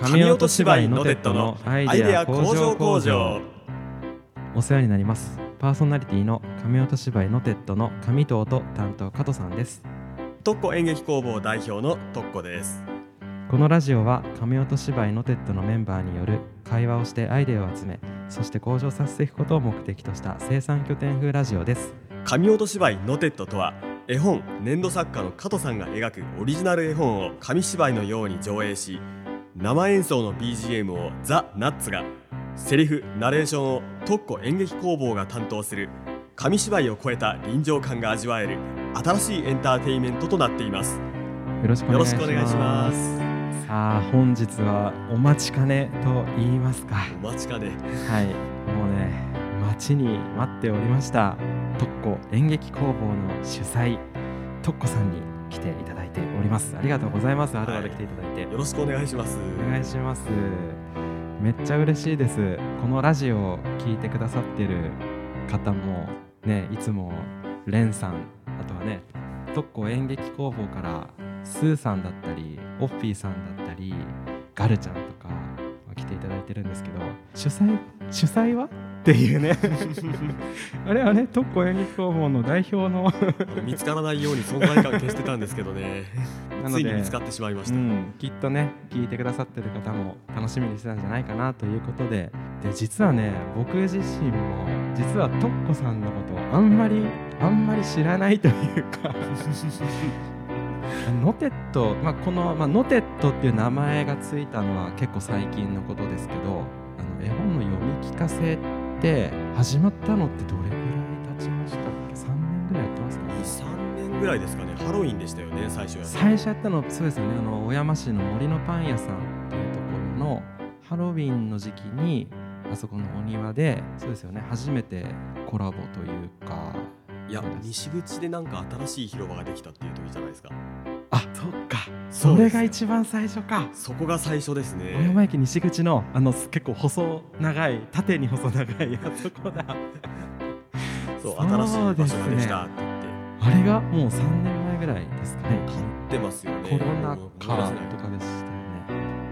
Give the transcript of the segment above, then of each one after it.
神音芝居のテッドのアイデア工場工場。お世話になります。パーソナリティの神音芝居のテッドの上藤と担当加藤さんです。特攻演劇工房代表の特攻です。このラジオは神音芝居のテッドのメンバーによる会話をしてアイデアを集めそして向上させていくことを目的とした生産拠点風ラジオです。神音芝居のテッドとは絵本粘土作家の加藤さんが描くオリジナル絵本を紙芝居のように上映し生演奏の BGM をザ・ナッツがセリフナレーションを特攻演劇工房が担当する紙芝居を超えた臨場感が味わえる新しいエンターテインメントとなっています。よろしくおよろ願いします。しくお願いします。さあ本日はお待ちかねと言いますか。お待ちかね。はい。もうね待ちに待っておりました特攻演劇工房の主催特攻さんに来ていただいております。ありがとうございます。わざわざ来ていただいて、よろしくお願いします。お願いします。めっちゃ嬉しいです。このラジオを聞いてくださってる方もねいつもレンさんあとはね特攻演劇工房からスーさんだったりオッピーさんだったりガルちゃんとか来ていただいてるんですけど主催主催は？っていうね。あれはね特攻演劇工房の代表の。見つからないように存在感消してたんですけどね。なのでついに見つかってしまいました、うん、きっとね聞いてくださってる方も楽しみにしてたんじゃないかなということで。で実はね僕自身も実はトッコさんのことをあんまりあんまり知らないというか。ノテット、まあ、この、まあ、ノテットっていう名前がついたのは結構最近のことですけどあの絵本の読み聞かせって始まったのってどれぐらい経ちましたっけ3年ぐらいやってますかね。3年ぐらいですかね。ハロウィンでしたよね最初や最初やったのそうですよね。あの小山市の森のパン屋さんっていうところのハロウィンの時期にあそこのお庭でそうですよね。初めてコラボというか。いや西口でなんか新しい広場ができたっていう時じゃないですか。あそっかそれが一番最初か。そこが最初ですね。小山駅西口のあの結構細長い縦に細長いあそこだ。そう新しい場所ができたって言って。あれがもう3年前ぐらいですかね。経ってますよね。コロナ禍とかでしたよね。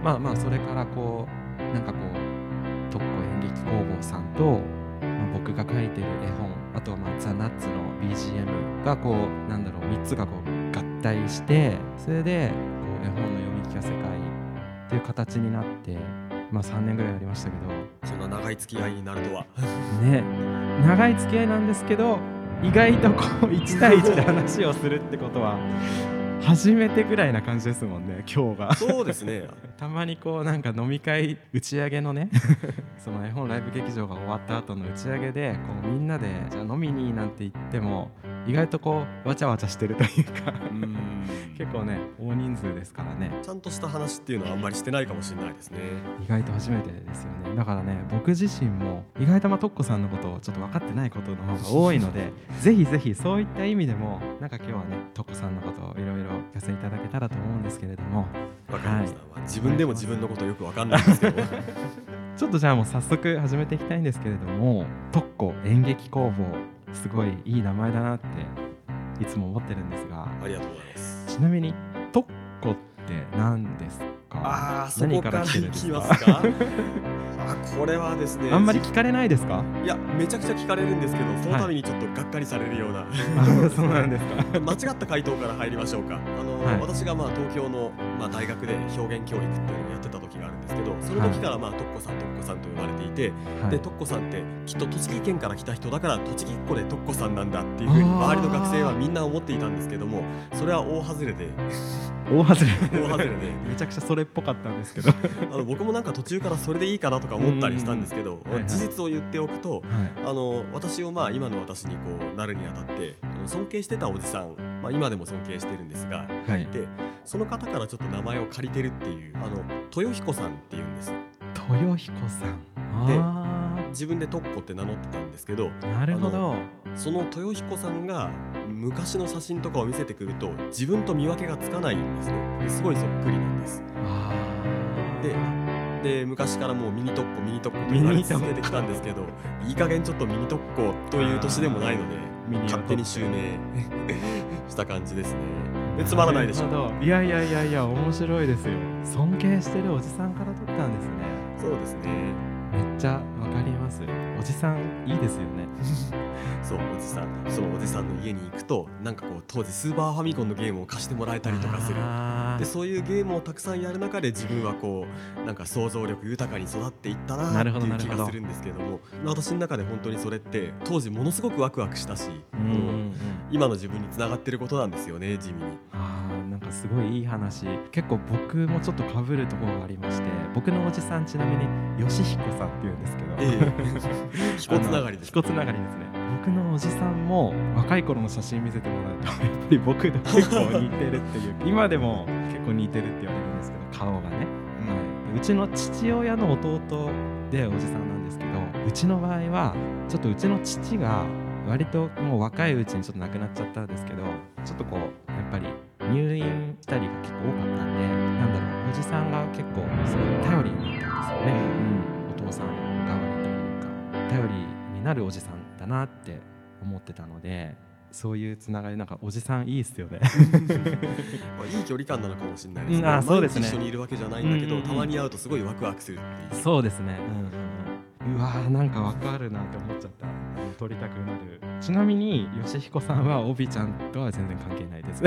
まあまあそれからこうなんかこう特攻演劇工房さんと、まあ、僕が書いてる絵本あとはまあザ・ナッツの BGM がこうなんだろう3つがこう合体してそれでこう絵本の読み聞かせ会っていう形になってまあ3年ぐらいやりましたけど。そんな長い付き合いになるとは。ね。長い付き合いなんですけど意外とこう1対1で話をするってことは初めてぐらいな感じですもんね今日が。そうですね。たまにこうなんか飲み会打ち上げのね その絵本ライブ劇場が終わった後の打ち上げでこうみんなでじゃあ飲みになんて言っても意外とこうわちゃわちゃしてるというか。うん。結構ね大人数ですからね。ちゃんとした話っていうのはあんまりしてないかもしれないですね。意外と初めてですよね。だからね僕自身も意外とまあトッコさんのことをちょっと分かってないことの方が多いので ぜひぜひそういった意味でもなんか今日はねトッコさんのことをいろいろ聞かせていただけたらと思うんですけれども。わかりました、まあ自分でも自分のことよくわかんないんですけど。ちょっとじゃあもう早速始めていきたいんですけれども特攻演劇工房すごいいい名前だなっていつも思ってるんですが。ありがとうございます。ちなみに特攻って何ですか？ああそこ何からいですか？きますか？あこれはですねあんまり聞かれないですか？いやめちゃくちゃ聞かれるんですけどその度にちょっとがっかりされるような、あそうなんですか。間違った回答から入りましょうか。あの、はい。私がまあ東京の、まあ、大学で表現教育っていうのをやってた時があるんですけどその時からまあとっこさんとっこさんと呼ばれていて、はい。でとっこさんってきっと栃木県から来た人だから栃木っ子でとっこさんなんだっていうふうに周りの学生はみんな思っていたんですけどもそれは大外れで大外れ大外れで。めちゃくちゃそれっぽかったんですけど、は あの僕もなんか途中からそれでいいかなとか思ったりしたんですけど、はいはい。事実を言っておくとい、あの私をまあ今の私にこうなるにあたってあの尊敬してたおじさん、まあ、今でも尊敬してるんですがはい、でその方からちょっと名前を借りてるっていうあの豊彦さんっていうんです。豊彦さん。であ自分でトッコって名乗ってたんですけどあなるほど。その豊彦さんが昔の写真とかを見せてくると自分と見分けがつかないんですね。ですごいそっくりなんです。でで昔からもうミニ特攻ミニ特攻と言われ続けてきたんですけどいい加減ちょっとミニ特攻という年でもないのでミニ勝手に襲名。した感じですね。でつまらないでしょ。なるほど。いやいやいやいや面白いですよ。尊敬してるおじさんから取ったんですね。そうですね。めっちゃわかります。おじさんいいですよね。そうおじさん。そのおじさんの家に行くとなんかこう当時スーパーファミコンのゲームを貸してもらえたりとかする。でそういうゲームをたくさんやる中で自分はこうなんか想像力豊かに育っていったなっていう気がするんですけれども私の中で本当にそれって当時ものすごくワクワクしたし、うん今の自分につながってることなんですよね地味に。なんかすごいいい話。結構僕もちょっとかぶるところがありまして僕のおじさんちなみに吉彦さんっていうんですけど、ええ。彦つながりです彦つながりですね。僕のおじさんも若い頃の写真見せてもらうと やっぱり僕と結構似てるっていう。今でも結構似てるって言われるんですけど顔がね、はい、うちの父親の弟でおじさんなんですけどうちの場合はちょっとうちの父が割ともう若いうちにちょっと亡くなっちゃったんですけどちょっとこうやっぱり入院したりが結構多かったんでなんだろうおじさんが結構すごい頼りになったんですよね、うん、お父さん代わりというか頼りになるおじさんだなって思ってたのでそういうつながりなんかおじさんいいっすよね。まあ、いい距離感なのかもしれないですうんあそうですね。一緒にいるわけじゃないんだけど、うんうんうん。たまに会うとすごいワクワクするっていう。そうですね。うんうんうわーなんかわかるなって思っちゃった。撮りたくなる。ちなみに吉彦さんはオビちゃんとは全然関係ないです。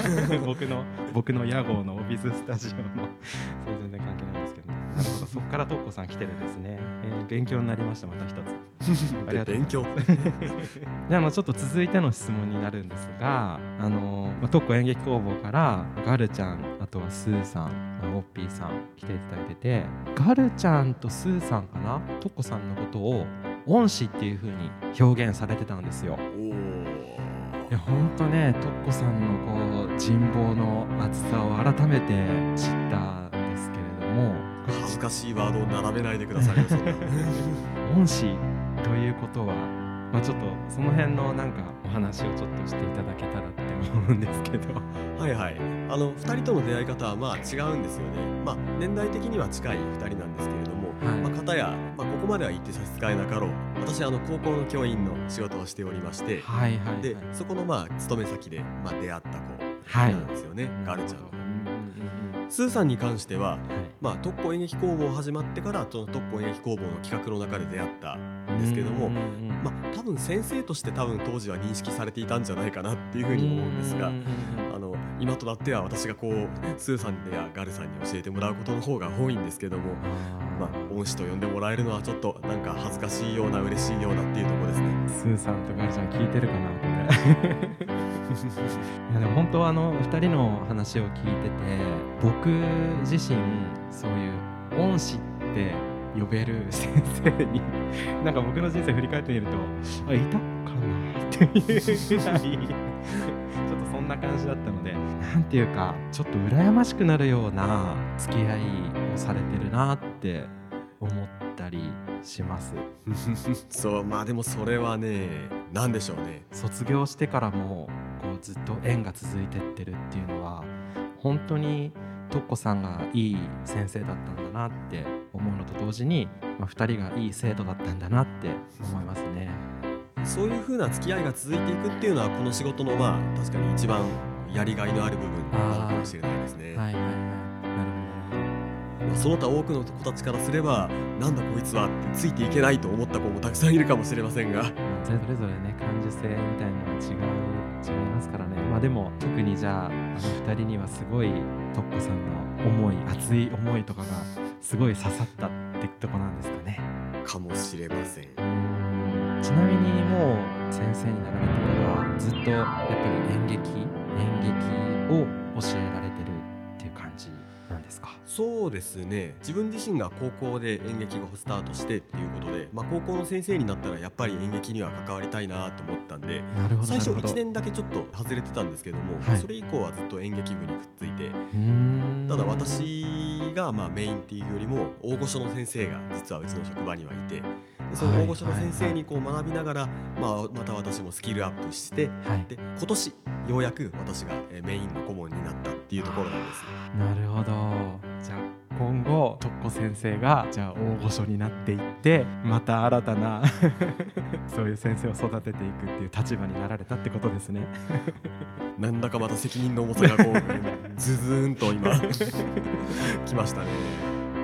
僕の僕の屋号のオビズスタジオのそれ全然関係ないんですけどそこからトッコさん来てるんですね、えー勉強になりましたまた一つ。ありがとう。勉強。であのちょっと続いての質問になるんですがあの、まあ、特攻演劇工房からガルちゃんあとはスーさんまあオッピーさん来ていただいててガルちゃんとスーさんかな？トッコさんのことを恩師っていう風に表現されてたんですよ。いや本当ねトッコさんのこう人望の厚さを改めて知った恥ずかしいワードを並べないでくださいよそんな 恩師ということは、まあ、ちょっとその辺のなんかお話をちょっとしていただけたらって思うんですけど。はいはい。あの2人との出会い方はまあ違うんですよね。まあ年代的には近い2人なんですけれども、はい。まあ、片や、まあ、ここまでは言って差し支えなかろう。私あの高校の教員の仕事をしておりまして。はいはいはい。でそこのまあ勤め先で、まあ、出会った子はいなんですよね、ガルちゃんなスーさんに関してははい。まあ、特攻演劇工房始まってからその特攻演劇工房の企画の中で出会ったんですけどもまあ多分先生として多分当時は認識されていたんじゃないかなっていうふうに思うんですがあの今となっては私がこうスーさんやガルさんに教えてもらうことの方が多いんですけどもまあ恩師と呼んでもらえるのはちょっとなんか恥ずかしいような嬉しいようなっていうところですね。スーさんとガルちゃん聞いてるかな？いやでも本当はあの2人の話を聞いてて僕自身そういう恩師って呼べる先生に なんか僕の人生振り返ってみるとあいたかなっていうぐらいちょっとそんな感じだったのでなんていうかちょっと羨ましくなるような付き合いをされてるなって思ったりします。そうまあでもそれはね何でしょうね卒業してからもこうずっと縁が続いてってるっていうのは本当にトッコさんがいい先生だったんだなって思うのと同時に、まあ、2人がいい生徒だったんだなって思いますね。そういう風な付き合いが続いていくっていうのはこの仕事のまあ確かに一番やりがいのある部分なのかもしれないですね。はいはいはい。なるまあその他多くの子たちからすればなんだこいつはってついていけないと思った子もたくさんいるかもしれませんがそれぞれね感受性みたいなのは違う違いますからね。まあでも特にじゃああの2人にはすごいトッコさんの思い熱い思いとかがすごい刺さったってとこなんですかね。かもしれません。ちなみにもう先生になられてからずっとやっぱり演劇演劇を教えられそうですね。自分自身が高校で演劇がスタートしてっていうことで、まあ、高校の先生になったらやっぱり演劇には関わりたいなと思ったんで最初なるほど。1年だけちょっと外れてたんですけども、はい。それ以降はずっと演劇部にくっついてただ私がまあメインっていうよりも大御所の先生が実はうちの職場にはいてでその大御所の先生にこう学びながら、まあ、また私もスキルアップしてはい。で今年ようやく私がえーメインの顧問になったっていうところなんです。なるほど今後とっこ先生がじゃあ大御所になっていってまた新たな そういう先生を育てていくっていう立場になられたってことですね。なんだかまた責任の重さがこう ズズーンと今来ましたね。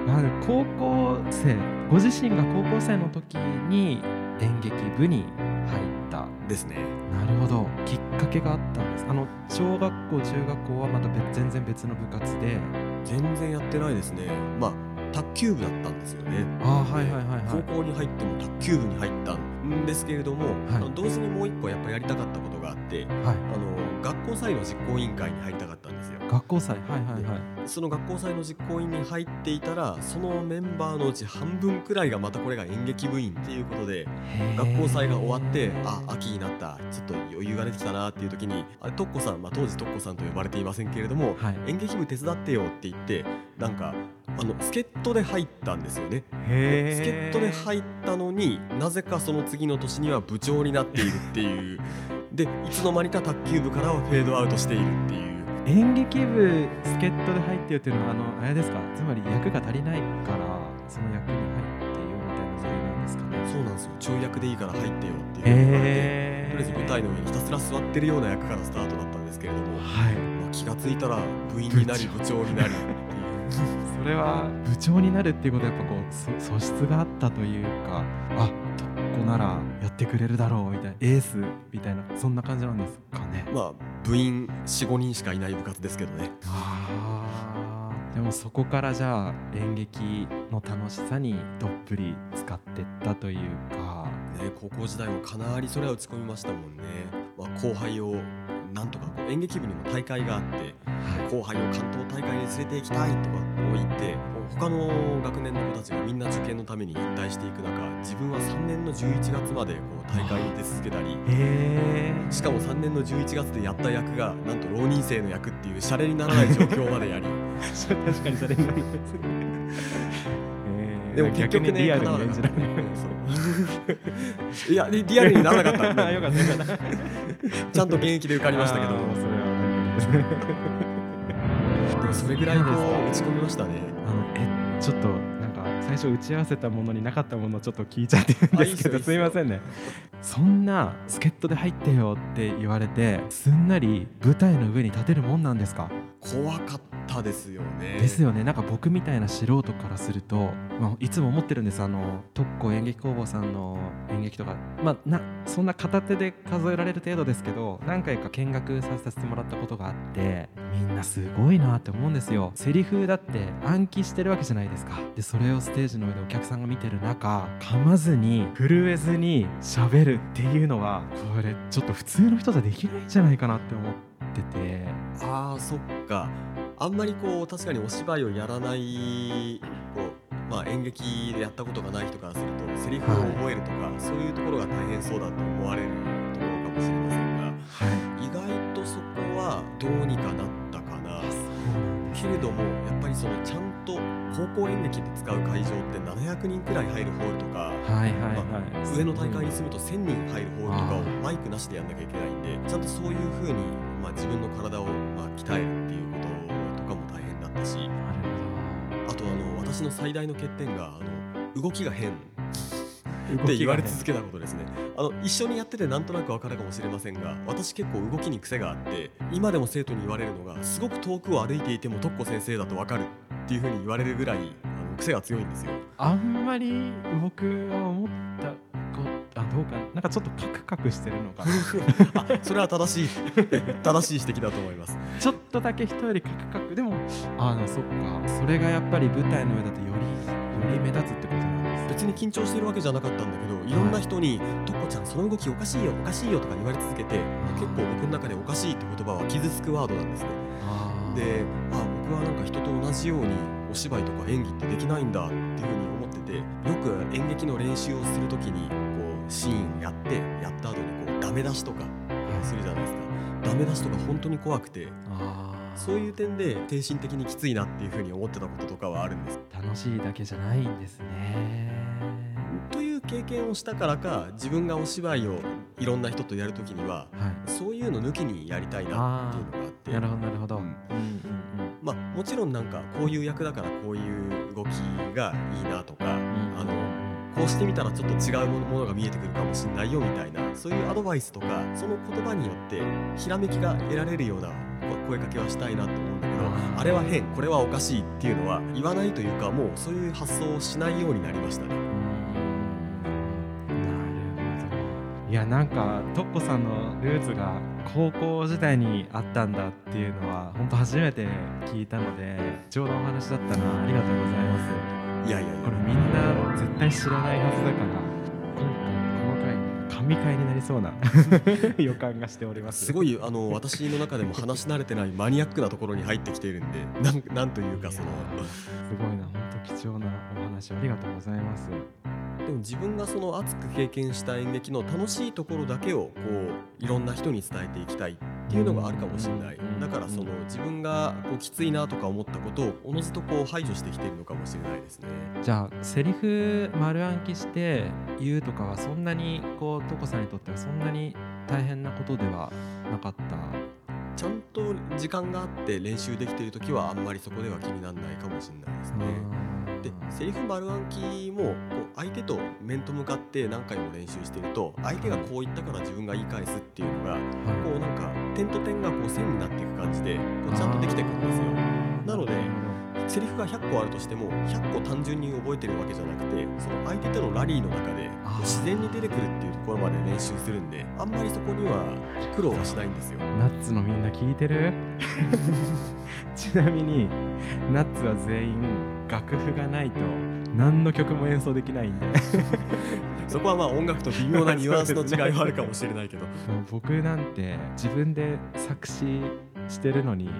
なので高校生ご自身が高校生の時に演劇部に入ったですね。なるほどきっかけがあったんですあの小学校中学校はまた別全然別の部活で全然やってないですね。まあ卓球部だったんですよね。ああはいはいはい高校に入っても卓球部に入ったんですけれども、はい。あの同時にもう一個やっぱやりたかったことがあって、はい。あの学校祭の実行委員会に入りたかったんですよ。学校祭。はいはいはい。その学校祭の実行委員に入っていたらそのメンバーのうち半分くらいがまたこれが演劇部員っていうことで学校祭が終わってあ秋になったちょっと余裕が出てきたなっていう時にあトッコさん、まあ、当時トッコさんと呼ばれていませんけれどもはい。演劇部手伝ってよって言ってなんかあの助っ人で入ったんですよね。へ助っ人で入ったのになぜかその次の年には部長になっているっていう。でいつの間にか卓球部からはフェードアウトしているっていう。演劇部助っ人で入ってるっていうのはあのあれですか？つまり役が足りないからその役に入ってよみたいなノリなんですかね？そうなんですよ。ちょい役でいいから入ってよっていう。言われてへとりあえず舞台の上にひたすら座ってるような役からスタートだったんですけれども、はい。まあ気がついたら部員になり部長になりれは部長になるっていうことはやっぱこうそ素質があったというかあとっこならやってくれるだろうみたいなエースみたいなそんな感じなんですかね。まあ部員45人しかいない部活ですけどね。でもそこからじゃあ演劇の楽しさにどっぷり使ってったというか。ね高校時代もかなりそれは打ち込みましたもんね、まあ、後輩をなんとかこう演劇部にも大会があって後輩を関東大会に連れて行きたいとか言って他の学年の子たちがみんな受験のために引退していく中自分は3年の11月までこう大会に出続けたりしかも3年の11月でやった役がなんと浪人生の役っていうシャレにならない状況までやり。確かにそれになりますでも結局ねリアルに演じられる。うんそう。いやリリアルにならなかった。ちゃんと現役で受かりましたけど でもそれぐらいこう打ち込みましたね。あのえちょっと最初打ち合わせたものになかったものをちょっと聞いちゃってるんですけどすよすみませんね。そんな助っ人で入ってよって言われてすんなり舞台の上に立てるもんなんですか？怖かったですよね。ですよね。なんか僕みたいな素人からすると、まあ、いつも思ってるんです。あの特攻演劇工房さんの演劇とか。まあなそんな片手で数えられる程度ですけど何回か見学させてもらったことがあってみんなすごいなって思うんですよ。セリフだって暗記してるわけじゃないですか。でそれをステージの上でお客さんが見てる中噛まずに震えずに喋るっていうのはこれちょっと普通の人じゃできないんじゃないかなって思ってて。あーそっか。あんまりこう確かにお芝居をやらないこう、まあ、演劇でやったことがない人からするとセリフを覚えるとか、そういうところが大変そうだと思われるところかもしれませんがはい。意外とそこはどうにかなったかなそうなんですけれどもやっぱりそのちゃんと高校演劇で使う会場って700人くらい入るホールとかはいはいはい、上の大会に住むと1000人入るホールとかをマイクなしでやんなきゃいけないんでちゃんとそういう風にまあ自分の体をまあ鍛えるっていうこととかも大変だったし。あとあの私の最大の欠点があの動きが変って言われ続けたことですね。あの一緒にやっててなんとなくわかるかもしれませんが私結構動きに癖があって今でも生徒に言われるのがすごく遠くを歩いていても特攻先生だとわかるっていう風に言われるぐらいあの癖が強いんですよ。あんまり僕は思ったこあどうかな。んかちょっとカクカクしてるのかな。あそれは正しい正しい指摘だと思います。ちょっとだけ人よりカクカク。でもあのそっか。それがやっぱり舞台の上だとよりより目立つってことなん。です別に緊張してるわけじゃなかったんだけどい。ろんな人に「とっこちゃんその動きおかしいよおかしいよ」とか言われ続けて結構僕の中でおかしいって言葉は傷つくワードなんですね。であ僕はなんか人と同じようにお芝居とか演技ってできないんだっていうふうに思っててよく演劇の練習をするときにこうシーンやってやった後にこうダメ出しとかするじゃないですか。ダメ出しとか本当に怖くてそういう点で精神的にきついなっていうふうに思ってたこととかはあるんです楽しいだけじゃないんですね。という経験をしたからか自分がお芝居をいろんな人とやるときにははい。そういうの抜きにやりたいなっていうのがあって。なるほどなるほど、ううんん。うんうんまあ、もちろんなんかこういう役だからこういう動きがいいなとか、あのこうしてみたらちょっと違うものが見えてくるかもしれないよみたいなそういうアドバイスとかその言葉によってひらめきが得られるような声かけはしたいなと思うんだけどあれは変これはおかしいっていうのは言わないというかもうそういう発想をしないようになりましたね。いやなんかトッコさんのルーツが高校時代にあったんだっていうのは本当初めて聞いたのでちょうどお話だったな。ありがとうございます。いやいやいや。これみんな絶対知らないはずだから神回になりそうな 予感がしております。すごいあの私の中でも話し慣れてないマニアックなところに入ってきているんでなんなんというかそのすごいな貴重なお話ありがとうございます。でも自分がその熱く経験した演劇の楽しいところだけをこういろんな人に伝えていきたいっていうのがあるかもしれない。だからその自分がこうきついなとか思ったことをおのずとこう排除してきているのかもしれないですね。じゃあセリフ丸暗記して言うとかはそんなにこうトコさんにとってはそんなに大変なことではなかったちゃんと時間があって練習できている時はあんまりそこでは気にならないかもしれないですね。でセリフ丸暗記もこう相手と面と向かって何回も練習してると相手がこう言ったから自分が言い返すっていうのが、こうなんか点と点がこう線になっていく感じでこうちゃんとできてくるんですよ。なのでセリフが100個あるとしても100個単純に覚えてるわけじゃなくてその相手とのラリーの中で自然に出てくるっていうところまで練習するんであんまりそこには苦労はしないんですよ。ナッツのみんな聞いてる？ちなみにナッツは全員楽譜がないと何の曲も演奏できないんで そこはまあ音楽と微妙なニュアンスの違いはあるかもしれないけど。僕なんて自分で作詞してるのに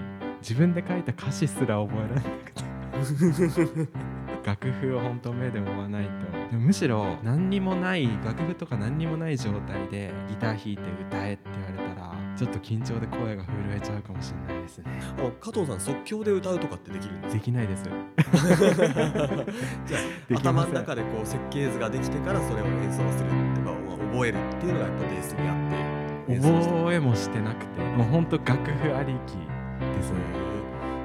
自分で書いた歌詞すら覚えられなくて。楽譜を本当目で追わないとむしろ何にもない楽譜とか何にもない状態でギター弾いて歌えって言われたらちょっと緊張で声が震えちゃうかもしれないですね。加藤さん即興で歌うとかってできるんですできないですじゃあ頭の中でこう設計図ができてからそれを演奏す。るとか覚えるっていうのがやっぱベースにあって覚えもしてなくてもうほんと楽譜ありきですね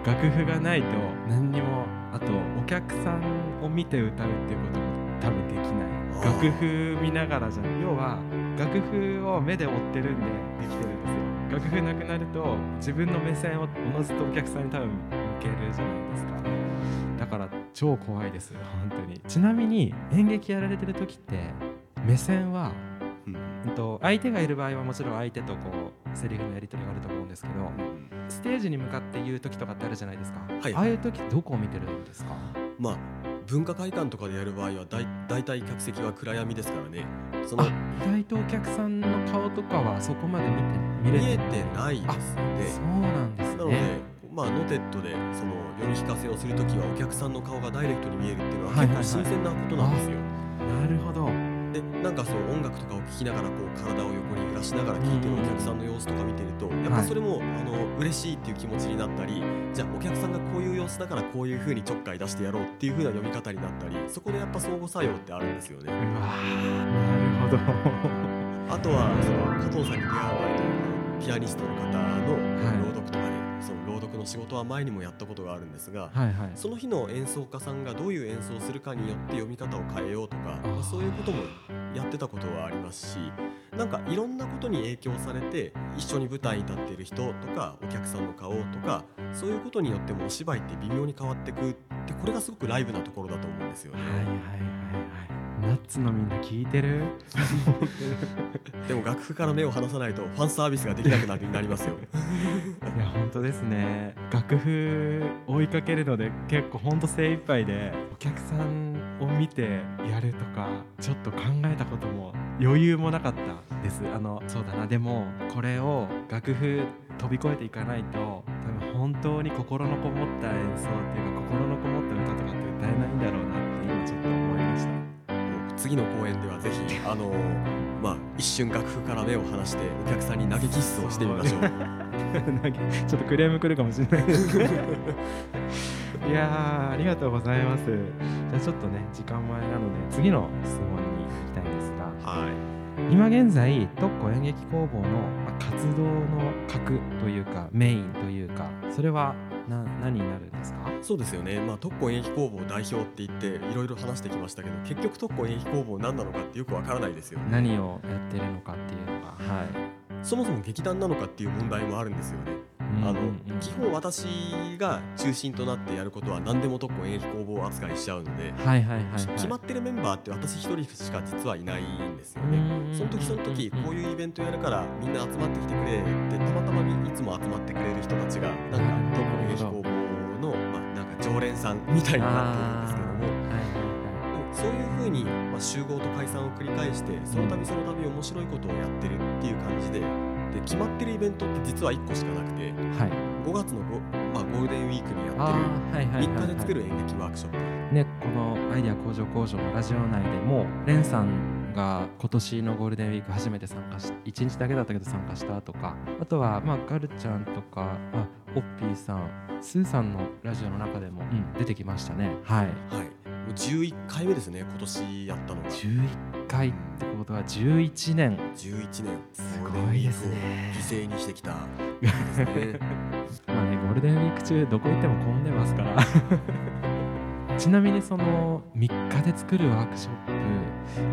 楽譜がないと何にもあとお客さんを見て歌うっていうことも多分できない。楽譜見ながらじゃ要は楽譜を目で追ってるんでできてるんですよ。楽譜なくなると自分の目線をおのずとお客さんに多分向けるじゃないですか。だから超怖いです。本当に。ちなみに演劇やられてる時って目線はうんと相手がいる場合はもちろん相手とこうセリフのやり取りがあると思うんですけど、ステージに向かって言う時とかってあるじゃないですか、はい、ああいう時どこを見てるんですか？まあ文化会館とかでやる場合はだい大体客席は暗闇ですからね。その意外とお客さんの顔とかはそこまで見て見れてない。ですね。そうなんですね。なのでまあ、ノテッドでその読み聞かせをするときはお客さんの顔がダイレクトに見えるっていうのは結構新鮮なことなんですよ。なるほどでなんかそう音楽とかを聴きながらこう体を横に揺らしながら聴いてるお客さんの様子とか見てるとやっぱそれも、はい、あの嬉しいっていう気持ちになったりじゃあお客さんがこういう様子だからこういう風にちょっかい出してやろうっていう風な読み方になったりそこでやっぱ相互作用ってあるんですよね。なるほど。あとはその加藤さんに出会う前とピアニストの方の朗読とかの仕事は前にもやったことがあるんですが、はいはい、その日の演奏家さんがどういう演奏をするかによって読み方を変えようとかまあ、そういうこともやってたことはありますしなんかいろんなことに影響されて一緒に舞台に立っている人とかお客さんの顔とかそういうことによってもお芝居って微妙に変わってくってこれがすごくライブなところだと思うんですよね。はいはいナッツのみんな聞いてる？でも楽譜から目を離さないとファンサービスができなくなりますよ。いや本当ですね。楽譜追いかけるので結構本当精一杯でお客さんを見てやるとかちょっと考えたことも余裕もなかったです。あのそうだな。でもこれを楽譜飛び越えていかないと多分本当に心のこもった演奏っていうか心のこもった歌とかって歌えないんだろうなって今ちょっと思いました次の公演ではぜひあのまあ一瞬楽譜から目を離してお客さんに投げキッスをしてみましょう。ちょっとクレームくるかもしれない。ですいやありがとうございます。じゃあちょっとね時間前なので次の質問に行きたいんですが。はい。今現在特攻演劇工房の活動の核というかメインというかそれはな何になるんですか？そうですよね、まあ、特攻演劇工房代表って言っていろいろ話してきましたけど結局特攻演劇工房何なのかってよくわからないですよね。何をやってるのかっていうのがはい。そもそも劇団なのかっていう問題もあるんですよねあの基本私が中心となってやることは何でも特攻演劇工房扱いしちゃうので、はいはいはい、はい、決まってるメンバーって私一人しか実はいないんですよね。その時その時こういうイベントやるからみんな集まってきてくれってたまたまいつも集まってくれる人たちがなんか特攻演劇工房のまあなんか常連さんみたいになってるんですけども。そういうふうに、まあ、集合と解散を繰り返してその度その度面白いことをやってるっていう感じでで決まってるイベントって実は1個しかなくて、はい、5月のまあ、ゴールデンウィークにやってる3日で作る演劇ワークショップ、ね、このアイデア工場工場のラジオ内でもレンさんが今年のゴールデンウィーク初めて参加し1日だけだったけど参加したとかあとはまあガルちゃんとかあオッピーさんスーさんのラジオの中でも、うん、出てきましたね。はい、はい、もう11回目ですね今年やったのが。11回ってことは11年。11年。すごいですね。犠牲にしてきた。ねまあねゴールデンウィーク中どこ行っても混んでますから。ちなみにその3日で作るワークショップ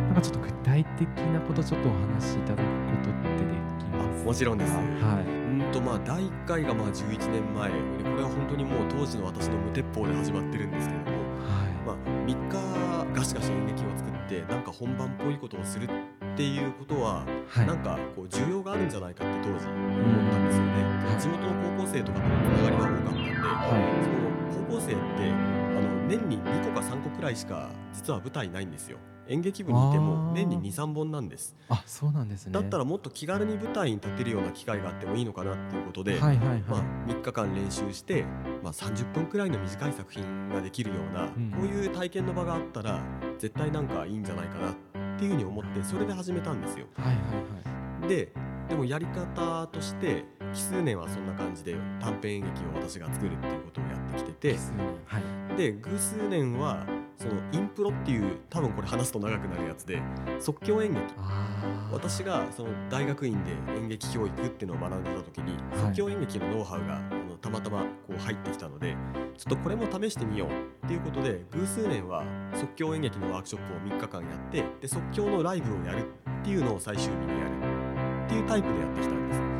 なんかちょっと具体的なことちょっとお話しいただくことってできますもちろんです、はい、うんとまあ第1回がまあ11年前。これは本当にもう当時の私の無鉄砲で始まってるんですけれども、はい。まあ、3日ガシガシ演劇を作ってなんか本番っぽいことをするっていうことは、はい、なんかこう需要があるんじゃないかって当時思ったんですよね、はい、地元の高校生とかとのつながりが多かったんで、はい、その高校生ってあの年に2個か3個くらいしか実は舞台ないんですよ演劇部にいても年に23本なんです。あそうなんですね。だったらもっと気軽に舞台に立てるような機会があってもいいのかなっていうことで、はいはいはい。まあ、3日間練習して、まあ、30分くらいの短い作品ができるような、うん、こういう体験の場があったら絶対なんかいいんじゃないかなっていうふうに思ってそれで始めたんですよ。はいはいはい、ででもやり方として奇数年はそんな感じで短編演劇を私が作るっていうことをやってきてて、はい、で偶数年はそのインプロっていう多分これ話すと長くなるやつで即興演劇。私がその大学院で演劇教育っていうのを学んでた時に即興演劇のノウハウがあのたまたまこう入ってきたのでちょっとこれも試してみようっていうことで偶数年は即興演劇のワークショップを3日間やってで即興のライブをやるっていうのを最終日にやるっていうタイプでやってきたんです。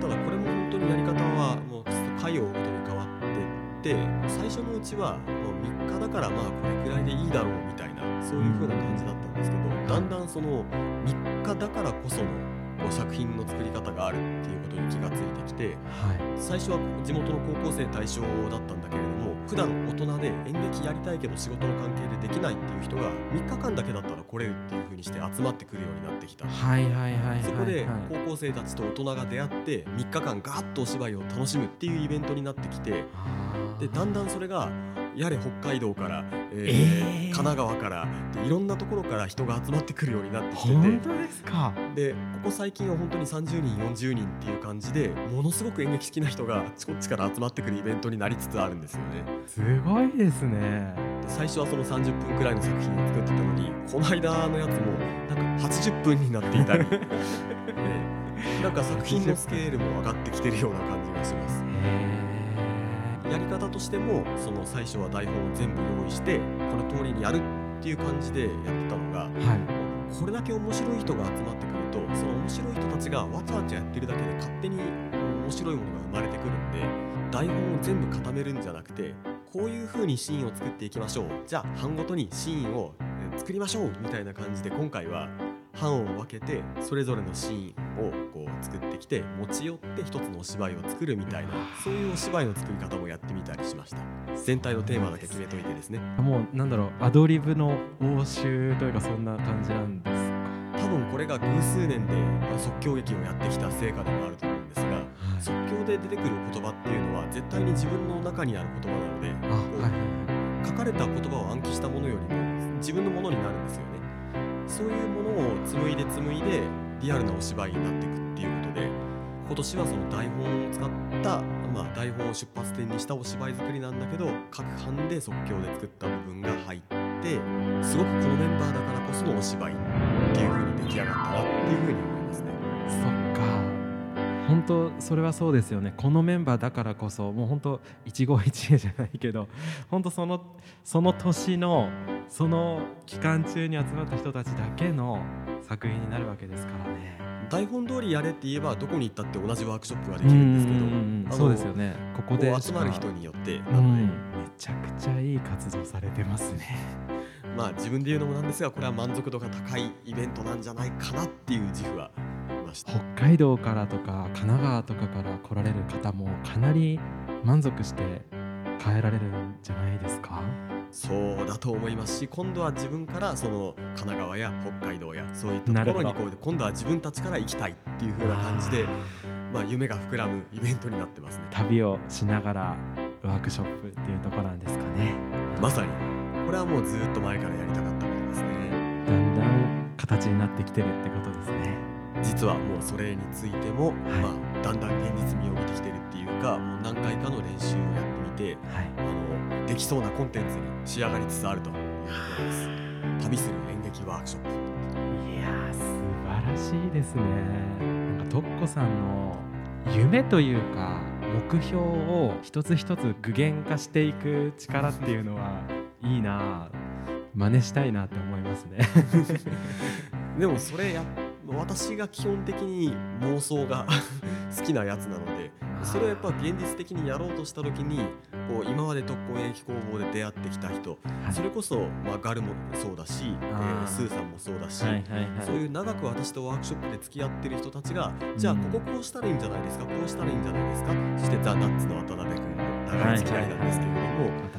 ただこれも本当にやり方はもう回を追うごとに変わってって最初のうちはもう3日だからまあこれくらいでいいだろうみたいなそういう風な感じだったんですけどだんだんその3日だからこそのこう作品の作り方があるっていうことに気がついてきて、はい、最初は地元の高校生対象だったんだけれども普段大人で演劇やりたいけど仕事の関係でできないっていう人が3日間だけだったら来れるっていう風にして集まってくるようになってきた、そこで高校生たちと大人が出会って3日間ガーッとお芝居を楽しむっていうイベントになってきてでだんだんそれがやれ北海道から、えー、えー、神奈川からいろんなところから人が集まってくるようになってきてて。本当ですか？でここ最近は本当に30人40人っていう感じでものすごく演劇好きな人があちこちから集まってくるイベントになりつつあるんですよね。すごいですね。最初はその30分くらいの作品を作ってたのにこの間のやつもなんか80分になっていたり、ね、なんか作品のスケールも上がってきてるような感じがします。やり方としてもその最初は台本を全部用意してこの通りにやるっていう感じでやってたのが、はい、これだけ面白い人が集まってくるとその面白い人たちがわちゃわちゃやってるだけで勝手に面白いものが生まれてくるんで台本を全部固めるんじゃなくてこういう風にシーンを作っていきましょう。じゃあ班ごとにシーンを作りましょうみたいな感じで今回は班を分けてそれぞれのシーンをこう作ってきて持ち寄って一つのお芝居を作るみたいなそういうお芝居の作り方もやってみたりしました。全体のテーマだけ決めといてですね。もうなんだろうアドリブの応酬というかそんな感じなんですか？多分これが偶数年で即興劇をやってきた成果でもあると思うんですが、はい、即興で出てくる言葉っていうのは絶対に自分の中にある言葉なので、はい、書かれた言葉を暗記したものよりも自分のものになるんですよね。そういうものを紡いで紡いでリアルなお芝居になっていくっていうことで今年はその台本を使った、まあ、台本を出発点にしたお芝居作りなんだけど各班で即興で作った部分が入ってすごくこのメンバーだからこそのお芝居っていう風に出来上がったなっていう風に思いますね。本当それはそうですよね。このメンバーだからこそもう本当一期一会じゃないけど 本当そのその年のその期間中に集まった人たちだけの作品になるわけですからね。台本通りやれって言えばどこに行ったって同じワークショップができるんですけど、うんそうですよね。ここで集まる人によってなので、うん。めちゃくちゃいい活動されてますね。まあ自分で言うのもなんですがこれは満足度が高いイベントなんじゃないかなっていう自負はました。北海道からとか神奈川とかから来られる方もかなり満足して帰られるんじゃないですか？そうだと思いますし今度は自分からその神奈川や北海道やそういったところにこう今度は自分たちから行きたいっていう風な感じでまあ夢が膨らむイベントになってますね。旅をしながらワークショップっていうところなんですかね。まさに。これはもうずっと前からやりたかったことですね。だんだん形になってきてるってことですね実はもうそれについても、まあ、だんだん現実味を見てきてるっていうかもう何回かの練習をやってみてはい。あのできそうなコンテンツに仕上がりつつあるというところです。旅する演劇ワークショップ。いやー素晴らしいですね。なんかとっこさんの夢というか目標を一つ一つ具現化していく力っていうのはいいな真似したいなって思いますね。でもそれや私が基本的に妄想が 好きなやつなのでそれをやっぱ現実的にやろうとした時にこう今まで特攻演劇工房で出会ってきた人はい。それこそ、まあ、ガルもそうだし、えあー。ースーさんもそうだし、はいはいはい。そういう長く私とワークショップで付き合ってる人たちが、じゃあうんこここうしたらいいんじゃないですかこうしたらいいんじゃないですかそしてザ・ナッツの渡辺君の長い付き合いなんですけれども、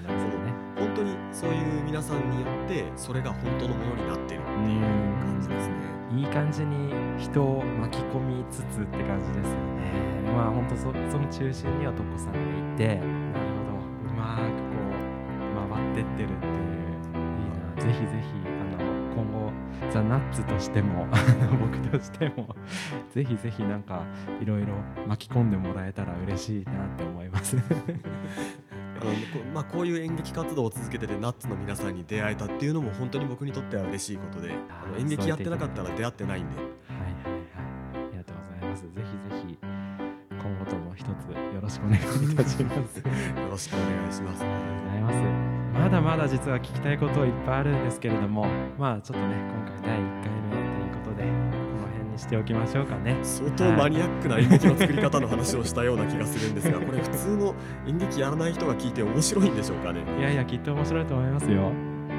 本当にそういう皆さんによってそれが本当のものになってるっていう感じですね。いい感じに人を巻き込みつつって感じですよね。まあ本当そその中心にはとこさんがいて、なるほど、うまくこう回ってってるっていう、いいな。ぜひぜひあの今後ザナッツとしても 僕としてもぜひぜひなんかいろいろ巻き込んでもらえたら嬉しいなって思います。あのこまあ、こういう演劇活動を続けててナッツの皆さんに出会えたっていうのも本当に僕にとっては嬉しいことであの演劇やってなかったら出会ってないんではいはいはい。ありがとうございます。ぜひぜひ今後とも一つよろしくお願いいたします。よろしくお願いします。ありがとうございます。まだまだ実は聞きたいこといっぱいあるんですけれども、まあちょっとね、今回第1回にしておきましょうかね。相当マニアックな演劇の作り方の話をしたような気がするんですが これ普通の演劇やらない人が聞いて面白いんでしょうかねいやいや、きっと面白いと思いますよ。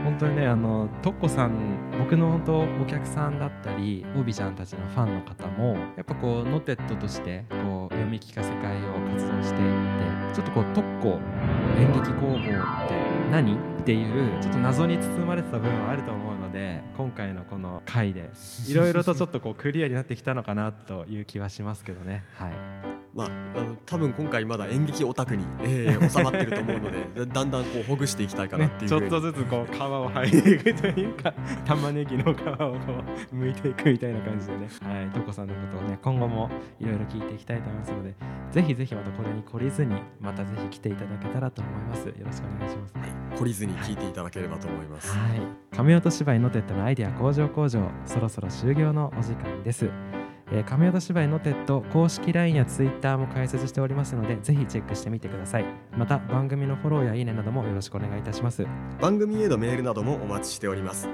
本当にね、あの、とっこさん、僕の本当お客さんだったり、オビちゃんたちのファンの方も、やっぱこう、ノテットとして、こう、読み聞かせ会を活動していって、ちょっとこう、とっこ演劇工房って何？っていう、ちょっと謎に包まれてた部分はあると思うので、今回のこの回で、いろいろとちょっとこう、クリアになってきたのかなという気はしますけどね。はい。まあ、多分今回まだ演劇オタクに、えー収まってると思うので だだんだんこうほぐしていきたいかなねっていうちょっとずつこう皮を剥いでいくというか 玉ねぎの皮をこう剥いていくみたいな感じでね。はいトッコさんのことをね今後もいろいろ聞いていきたいと思いますのでぜひぜひまたこれに懲りずにまたぜひ来ていただけたらと思います。よろしくお願いします。懲りずに聞いていただければと思います。はい。神音芝居ノテッドのアイデア工場工場そろそろ終了のお時間ですえー神音芝居ノテッド公式 LINE や Twitter も開設しておりますのでぜひチェックしてみてください。また番組のフォローやいいねなどもよろしくお願いいたします。番組へのメールなどもお待ちしております。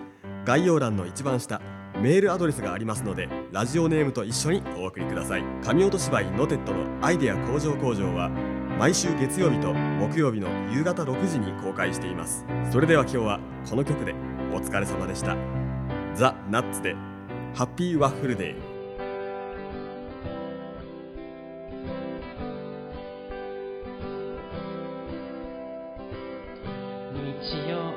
概要欄の一番下メールアドレスがありますのでラジオネームと一緒にお送りください。神音芝居ノテッドのアイデア工場工場は毎週月曜日と木曜日の夕方6時に公開しています。それでは今日はこの曲でお疲れ様でした。ザ・ナッツでハッピーワッフルデー。只有